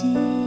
记。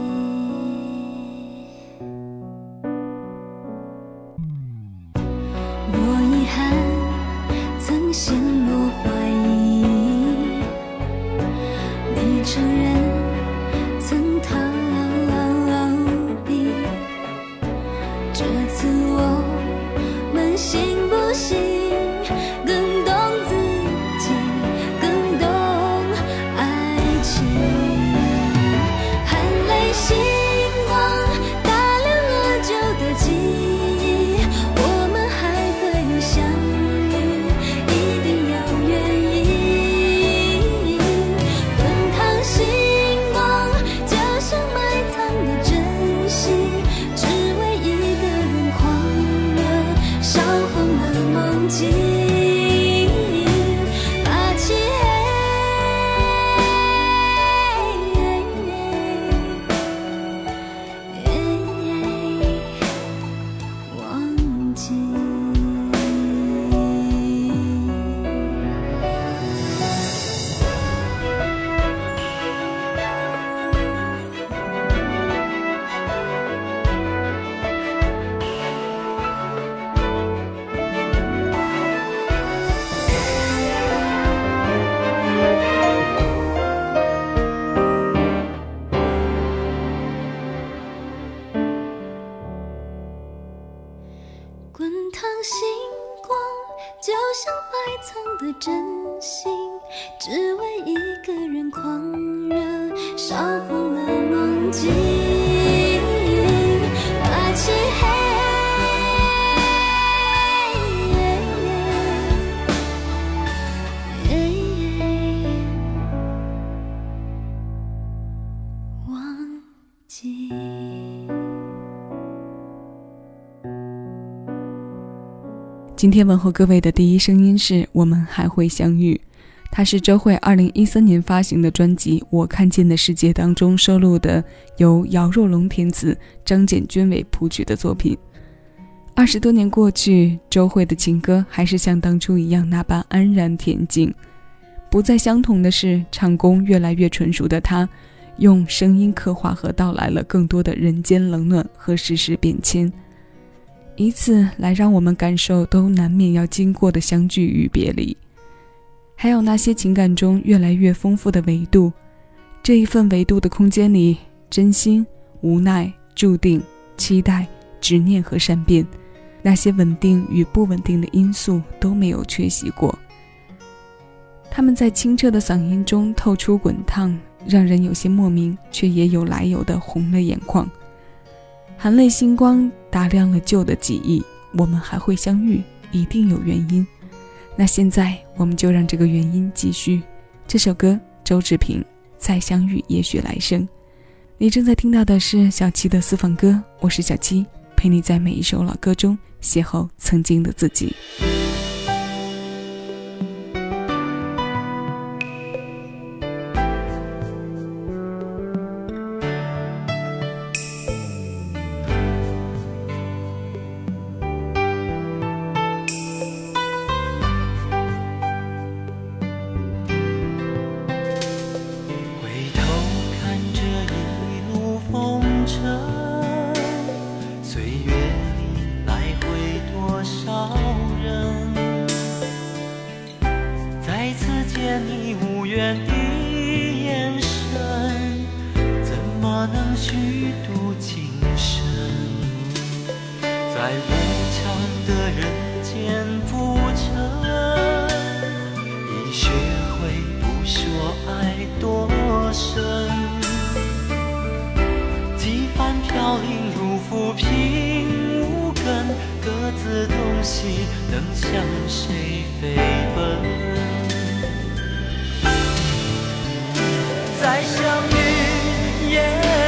忘记今天问候各位的第一声音是我们还会相遇，它是周慧二零一三年发行的专辑《我看见的世界》当中收录的，由姚若龙填词、张简君伟谱曲的作品。二十多年过去，周慧的情歌还是像当初一样那般安然恬静。不再相同的是，唱功越来越纯熟的她，用声音刻画和道来了更多的人间冷暖和世事变迁。以此来让我们感受都难免要经过的相聚与别离，还有那些情感中越来越丰富的维度。这一份维度的空间里，真心、无奈、注定、期待、执念和善变，那些稳定与不稳定的因素都没有缺席过。他们在清澈的嗓音中透出滚烫，让人有些莫名却也有来由的红了眼眶。含泪星光打亮了旧的记忆，我们还会相遇，一定有原因。那现在我们就让这个原因继续。这首歌，周志平《再相遇，也许来生》。你正在听到的是小七的私房歌，我是小七，陪你在每一首老歌中邂逅曾经的自己。能虚度今生，在无常的人间浮沉，已学会不说爱多深。几番飘零如浮萍无根，各自东西能向谁飞奔？再相遇，也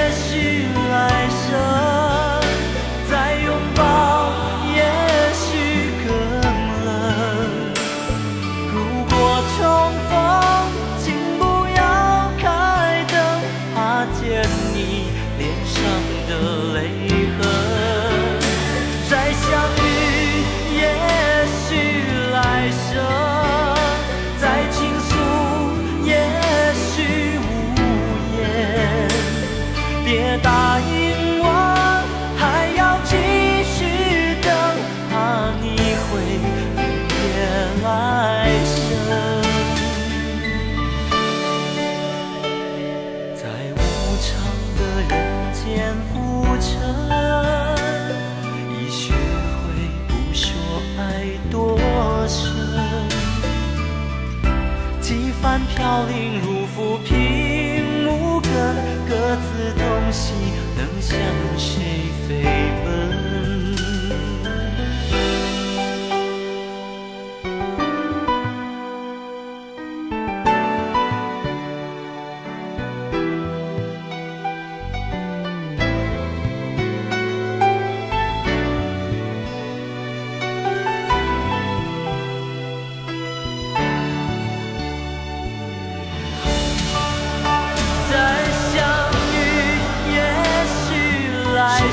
飘零如浮萍无根，各自东西能相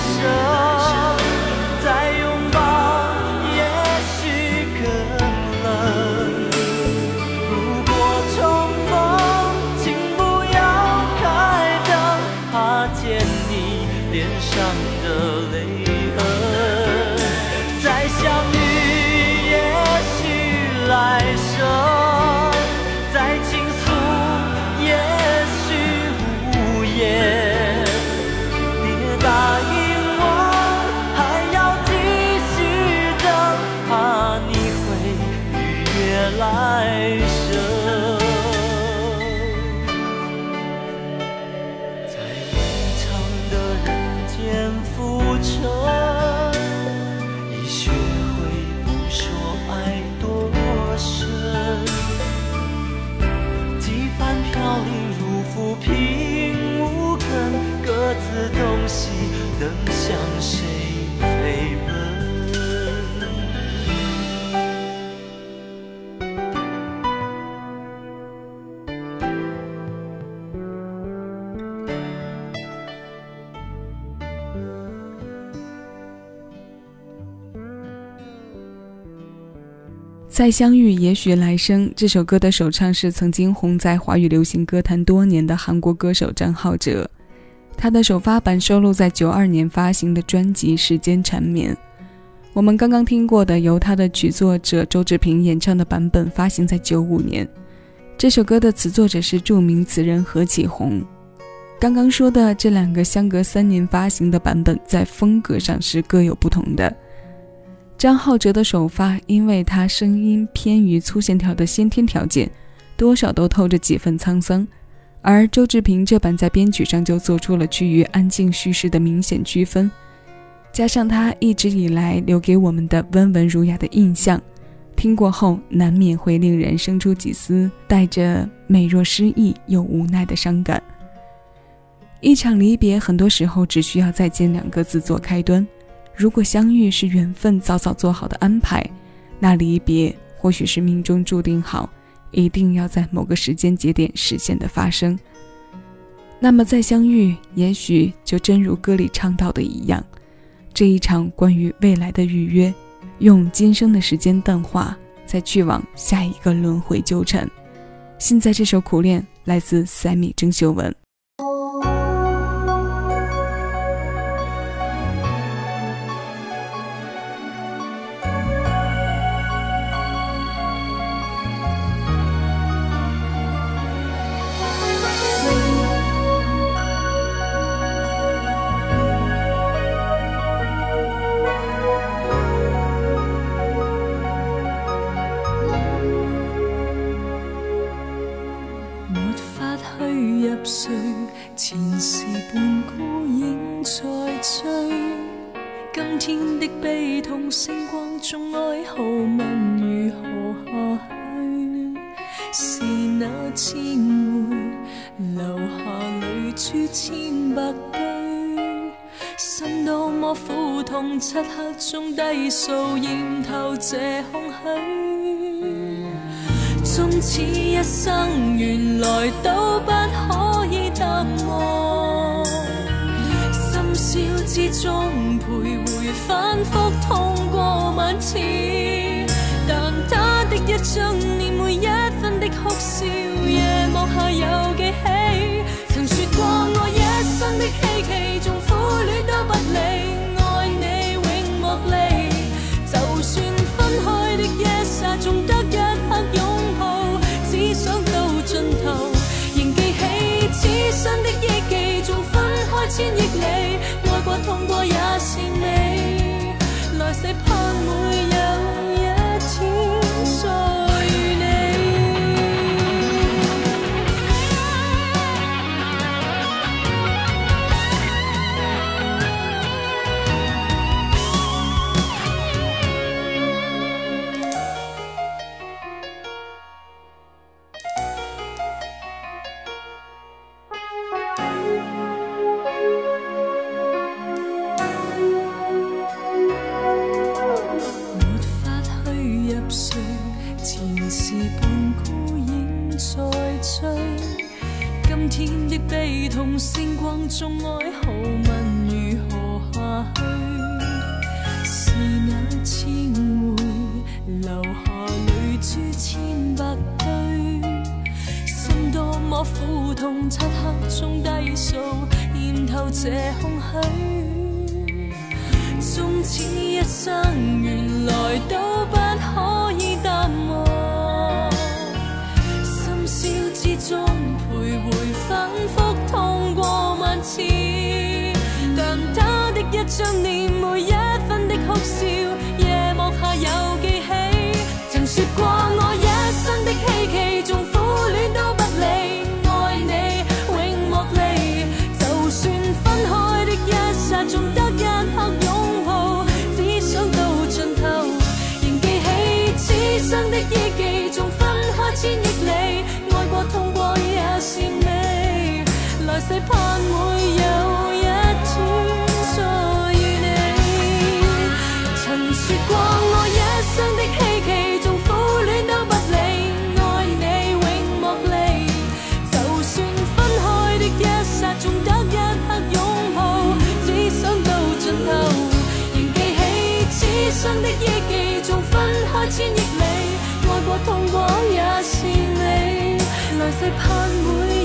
许再相遇，也许来生。这首歌的首唱是曾经红在华语流行歌坛多年的韩国歌手张浩哲，他的首发版收录在九二年发行的专辑《时间缠绵》。我们刚刚听过的由他的曲作者周志平演唱的版本发行在九五年。这首歌的词作者是著名词人何启宏。刚刚说的这两个相隔三年发行的版本，在风格上是各有不同的。张浩哲的首发，因为他声音偏于粗线条的先天条件，多少都透着几分沧桑；而周志平这版在编曲上就做出了趋于安静叙事的明显区分，加上他一直以来留给我们的温文儒雅的印象，听过后难免会令人生出几丝带着美若诗意又无奈的伤感。一场离别，很多时候只需要再见两个字做开端。如果相遇是缘分早早做好的安排，那离别或许是命中注定好，一定要在某个时间节点实现的发生。那么再相遇，也许就真如歌里唱到的一样，这一场关于未来的预约，用今生的时间淡化，再去往下一个轮回纠缠。现在这首《苦恋》来自 sami 郑秀文。苦痛，漆黑中低诉，验透这空虚。终此一生，原来都不可以淡忘。深宵之中徘徊，反复痛过万次。但他的一张脸，每一分的哭笑，千亿里，爱过痛过盼会有一天再遇你曾说过爱一生的希冀纵苦恋都不理爱你永莫离。就算分开的一刹中得一刻拥抱只想到尽头仍记起此生的忆记纵分开千亿里爱过痛过也是你。来世盼会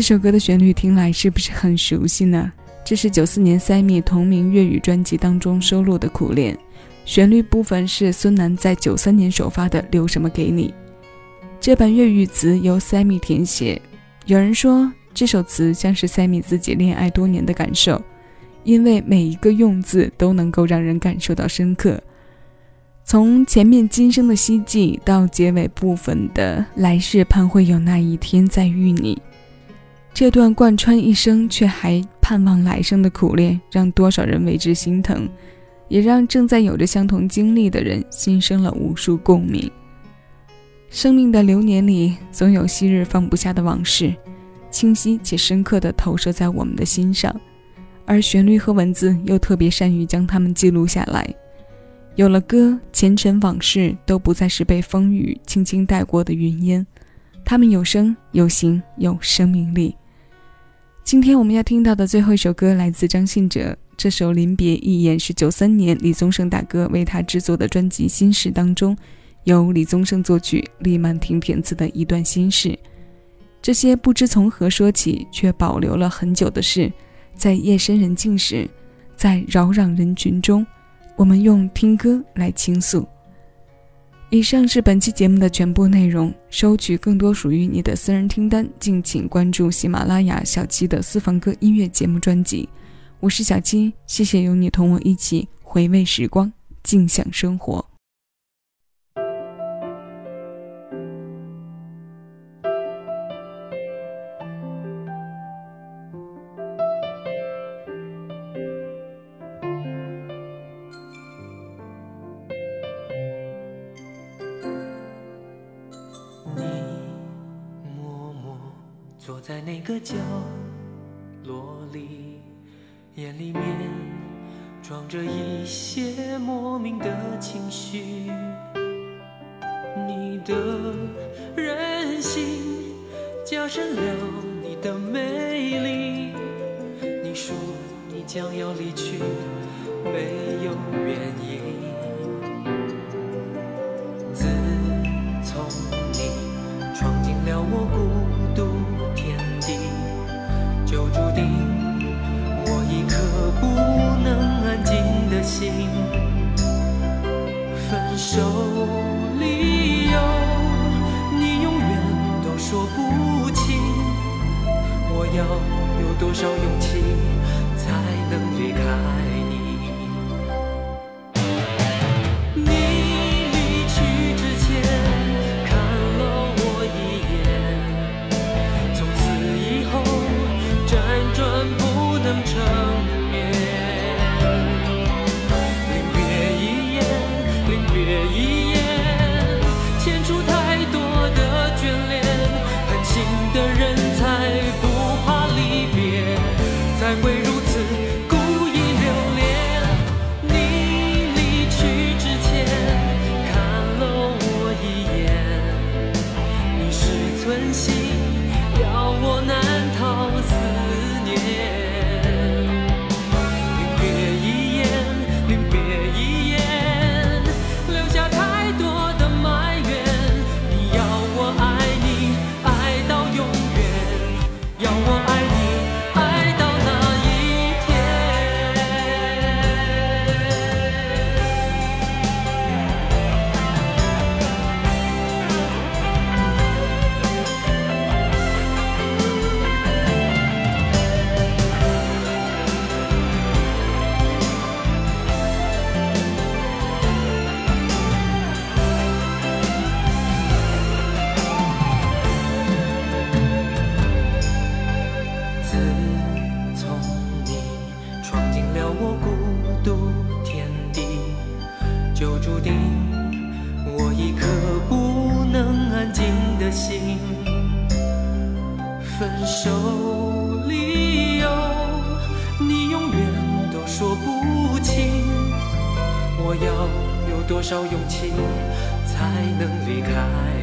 这首歌的旋律听来是不是很熟悉呢？这是九四年塞密同名粤语专辑当中收录的《苦恋》，旋律部分是孙楠在九三年首发的《留什么给你》。这版粤语词由塞密填写。有人说这首词像是塞密自己恋爱多年的感受，因为每一个用字都能够让人感受到深刻。从前面今生的希冀到结尾部分的来世盼会有那一天再遇你。这段贯穿一生却还盼望来生的苦恋，让多少人为之心疼，也让正在有着相同经历的人心生了无数共鸣。生命的流年里，总有昔日放不下的往事，清晰且深刻地投射在我们的心上，而旋律和文字又特别善于将它们记录下来。有了歌，前尘往事都不再是被风雨轻轻带过的云烟，他们有声有形有生命力。今天我们要听到的最后一首歌来自张信哲，这首《临别一眼》是九三年李宗盛大哥为他制作的专辑《心事》当中，由李宗盛作曲、李曼婷填词的一段心事。这些不知从何说起，却保留了很久的事，在夜深人静时，在扰攘人群中，我们用听歌来倾诉。以上是本期节目的全部内容。收取更多属于你的私人听单，敬请关注喜马拉雅小七的私房歌音乐节目专辑。我是小七，谢谢有你同我一起回味时光，静享生活。坐在那个角落里，眼里面装着一些莫名的情绪。你的任性加深了你的魅力。你说你将要离去，没有原因。心，分手理由你永远都说不清。我要有多少勇气才能离开？我要有多少勇气才能离开？